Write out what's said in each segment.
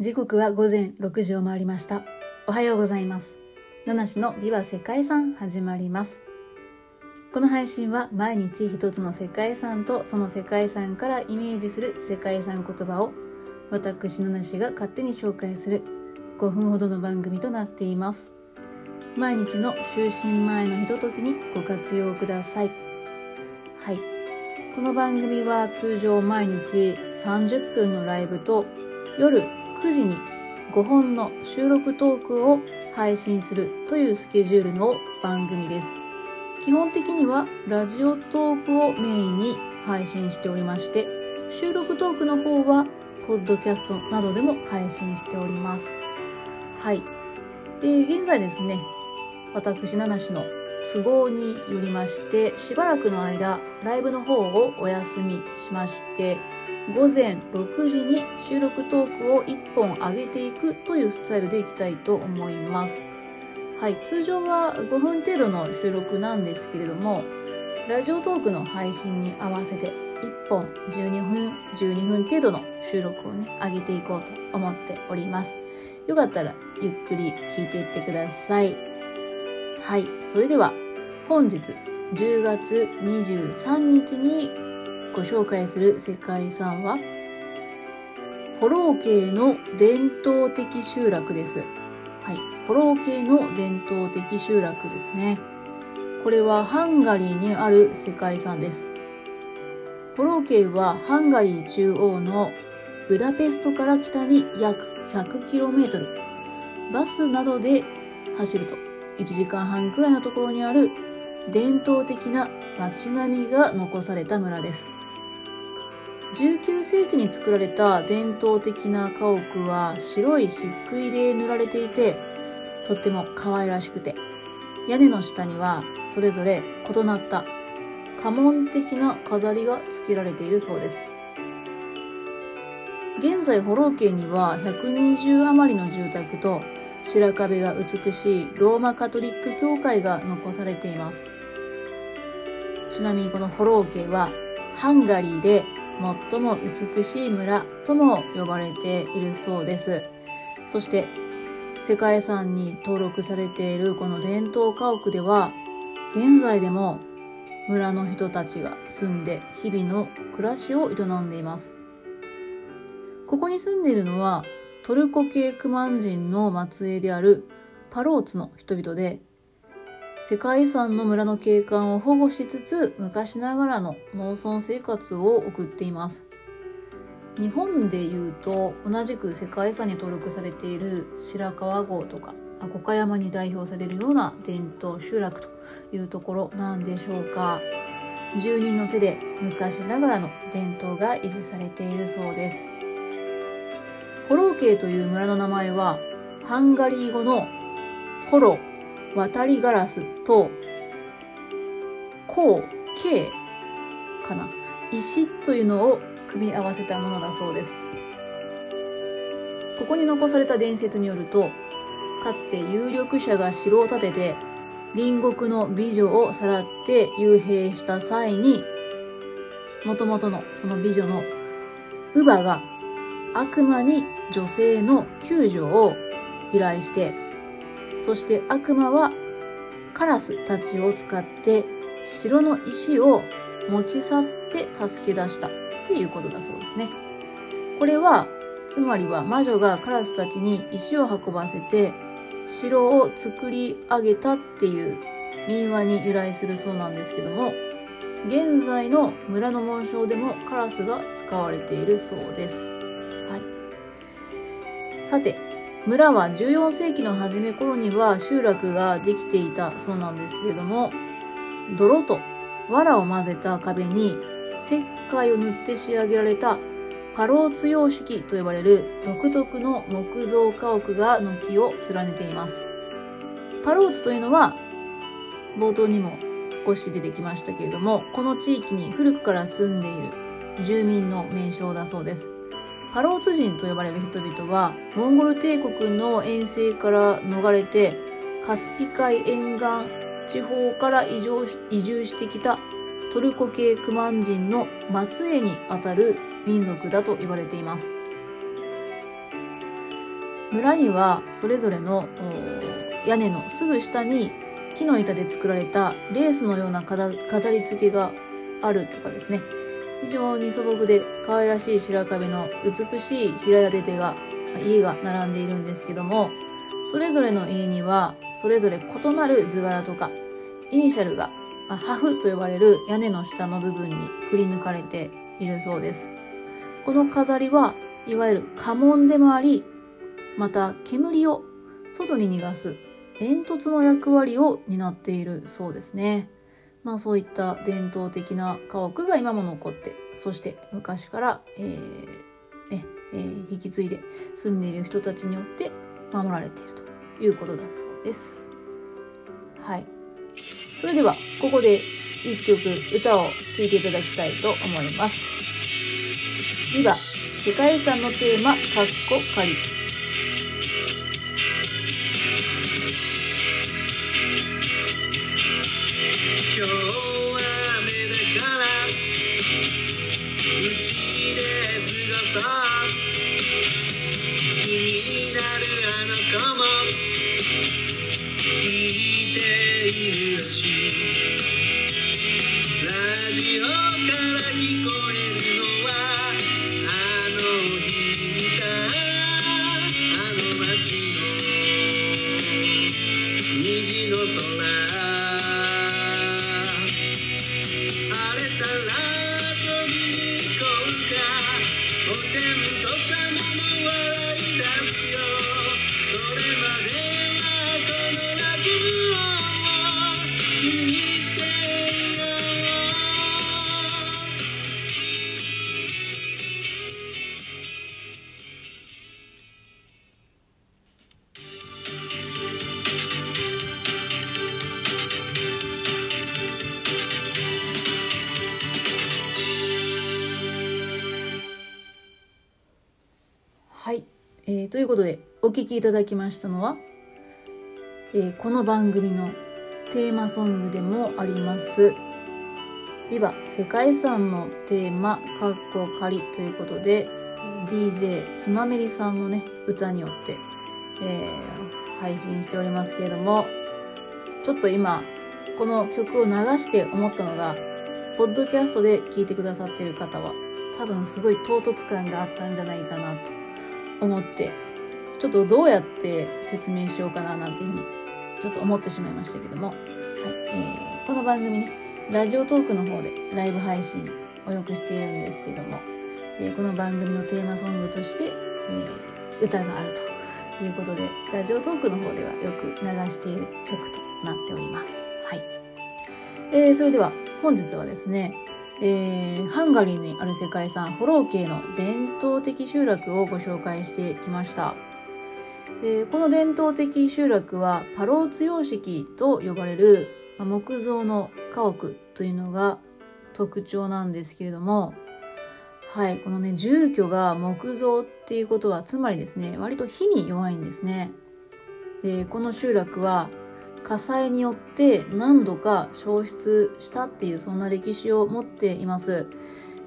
時刻は午前6時を回りました。おはようございます。七種の美は世界遺産始まります。この配信は毎日一つの世界遺産とその世界遺産からイメージする世界遺産言葉を私七種が勝手に紹介する5分ほどの番組となっています。毎日の就寝前のひとときにご活用ください。はい。この番組は通常毎日30分のライブと夜9時に5本の収録トークを配信するというスケジュールの番組です。基本的にはラジオトークをメインに配信しておりまして、収録トークの方はポッドキャストなどでも配信しております。はい。えー、現在ですね、私、七種の都合によりまして、しばらくの間、ライブの方をお休みしまして、午前6時に収録トークを1本上げていくというスタイルでいきたいと思います。はい、通常は5分程度の収録なんですけれども、ラジオトークの配信に合わせて1本12分、12分程度の収録をね、上げていこうと思っております。よかったらゆっくり聞いていってください。はい、それでは本日10月23日にご紹介する世界遺産は、ホロー系の伝統的集落です。はい。ホロー系の伝統的集落ですね。これはハンガリーにある世界遺産です。ホロー系はハンガリー中央のブダペストから北に約 100km。バスなどで走ると1時間半くらいのところにある伝統的な街並みが残された村です。19世紀に作られた伝統的な家屋は白い漆喰で塗られていて、とっても可愛らしくて、屋根の下にはそれぞれ異なった家紋的な飾りが付けられているそうです。現在、ホロー家には120余りの住宅と白壁が美しいローマカトリック教会が残されています。ちなみにこのホロー家はハンガリーで最も美しい村とも呼ばれているそうです。そして世界遺産に登録されているこの伝統家屋では現在でも村の人たちが住んで日々の暮らしを営んでいます。ここに住んでいるのはトルコ系クマン人の末裔であるパローツの人々で世界遺産の村の景観を保護しつつ昔ながらの農村生活を送っています。日本でいうと同じく世界遺産に登録されている白川郷とか五箇山に代表されるような伝統集落というところなんでしょうか。住人の手で昔ながらの伝統が維持されているそうです。ホローケイという村の名前はハンガリー語のホロ渡りガラスと、こう、K かな。石というのを組み合わせたものだそうです。ここに残された伝説によると、かつて有力者が城を建てて、隣国の美女をさらって幽閉した際に、もともとのその美女の乳母が悪魔に女性の救助を依頼して、そして悪魔はカラスたちを使って城の石を持ち去って助け出したっていうことだそうですね。これは、つまりは魔女がカラスたちに石を運ばせて城を作り上げたっていう民話に由来するそうなんですけども、現在の村の紋章でもカラスが使われているそうです。はい。さて、村は14世紀の初め頃には集落ができていたそうなんですけれども、泥と藁を混ぜた壁に石灰を塗って仕上げられたパローツ様式と呼ばれる独特の木造家屋が軒を連ねています。パローツというのは冒頭にも少し出てきましたけれども、この地域に古くから住んでいる住民の名称だそうです。パローツ人と呼ばれる人々は、モンゴル帝国の遠征から逃れて、カスピ海沿岸地方から移住し移住してきたトルコ系クマン人の末裔にあたる民族だと言われています。村にはそれぞれの屋根のすぐ下に木の板で作られたレースのような飾り付けがあるとかですね非常に素朴で可愛らしい白壁の美しい平屋建てが家が並んでいるんですけどもそれぞれの家にはそれぞれ異なる図柄とかイニシャルがハフと呼ばれる屋根の下の部分にくり抜かれているそうですこの飾りはいわゆる家紋でもありまた煙を外に逃がす煙突の役割を担っているそうですね。まあそういった伝統的な家屋が今も残って、そして昔から、えー、ね、えー、引き継いで住んでいる人たちによって守られているということだそうです。はい。それでは、ここで一曲歌を聴いていただきたいと思います。ビバ世界遺産のテーマ、かっこ仮。Christian. えー、ということで、お聴きいただきましたのは、えー、この番組のテーマソングでもあります、ビバ世界遺産のテーマ、かっこ仮ということで、DJ スナメリさんのね、歌によって、えー、配信しておりますけれども、ちょっと今、この曲を流して思ったのが、ポッドキャストで聴いてくださっている方は、多分すごい唐突感があったんじゃないかなと。思って、ちょっとどうやって説明しようかななんていうふうに、ちょっと思ってしまいましたけども、はい、えー、この番組ね、ラジオトークの方でライブ配信をよくしているんですけども、えー、この番組のテーマソングとして、えー、歌があるということで、ラジオトークの方ではよく流している曲となっております。はい。えー、それでは本日はですね、えー、ハンガリーにある世界遺産ホロー系の伝統的集落をご紹介してきました。えー、この伝統的集落はパローツ様式と呼ばれる木造の家屋というのが特徴なんですけれども、はい、このね、住居が木造っていうことは、つまりですね、割と火に弱いんですね。で、この集落は火災によって何度か消失したっていうそんな歴史を持っています。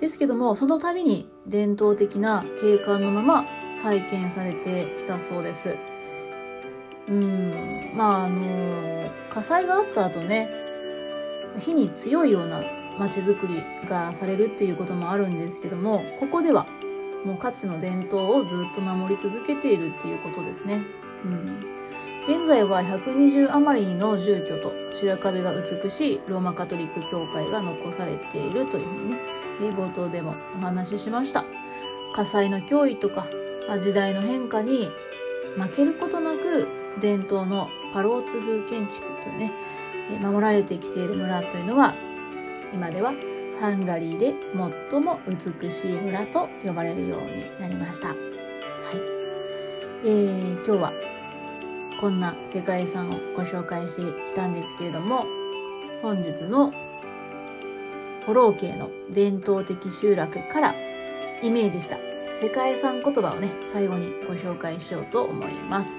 ですけども、その度に伝統的な景観のまま再建されてきたそうです。うん、まああの、火災があった後ね、火に強いような街づくりがされるっていうこともあるんですけども、ここではもうかつての伝統をずっと守り続けているっていうことですね。うん現在は120余りの住居と白壁が美しいローマカトリック教会が残されているというふうにね、冒頭でもお話ししました。火災の脅威とか、時代の変化に負けることなく伝統のパローツ風建築というね、守られてきている村というのは、今ではハンガリーで最も美しい村と呼ばれるようになりました。はい。えー、今日はこんな世界遺産をご紹介してきたんですけれども、本日のホロー系の伝統的集落からイメージした世界遺産言葉をね、最後にご紹介しようと思います。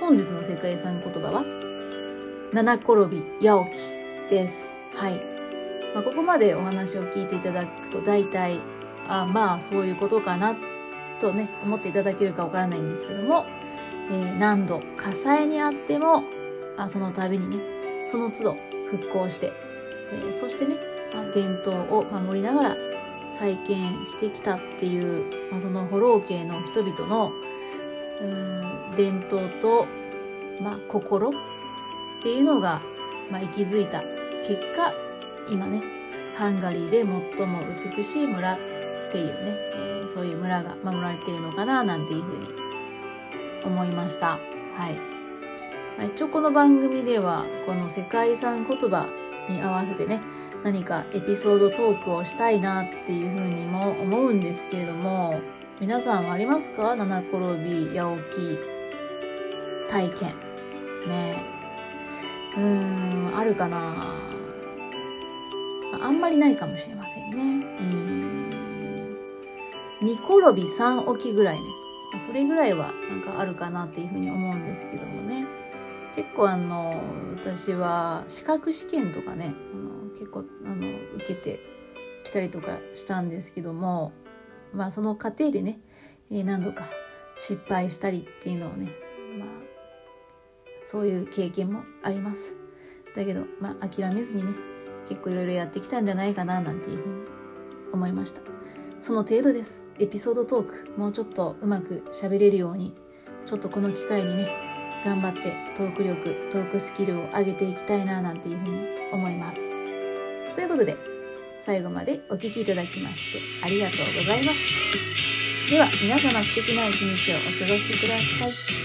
本日の世界遺産言葉は、七転び八起きです。はい。まあ、ここまでお話を聞いていただくと大体、あまあそういうことかなとね、思っていただけるかわからないんですけども、えー、何度火災にあってもあその度にねその都度復興して、えー、そしてね、まあ、伝統を守りながら再建してきたっていう、まあ、そのホロー系の人々のうん伝統と、まあ、心っていうのが、まあ、息づいた結果今ねハンガリーで最も美しい村っていうね、えー、そういう村が守られてるのかななんていうふうに思いました。はい。まあ、一応この番組ではこの世界遺産言葉に合わせてね何かエピソードトークをしたいなっていうふうにも思うんですけれども皆さんありますか？七転び八起き。体験。ね。うーんあるかな。あんまりないかもしれませんね。うん。二転び三起きぐらいね。それぐらいはなんかあるかなっていうふうに思うんですけどもね。結構あの私は資格試験とかねあの結構あの受けてきたりとかしたんですけどもまあその過程でね、え、何度か失敗したりっていうのをねまあそういう経験もあります。だけどまあ諦めずにね結構いろいろやってきたんじゃないかななんていうふうに思いました。その程度です。エピソードトークもうちょっとうまく喋れるようにちょっとこの機会にね頑張ってトーク力トークスキルを上げていきたいななんていうふうに思います。ということで最後までお聴きいただきましてありがとうございます。では皆様素敵な一日をお過ごしください。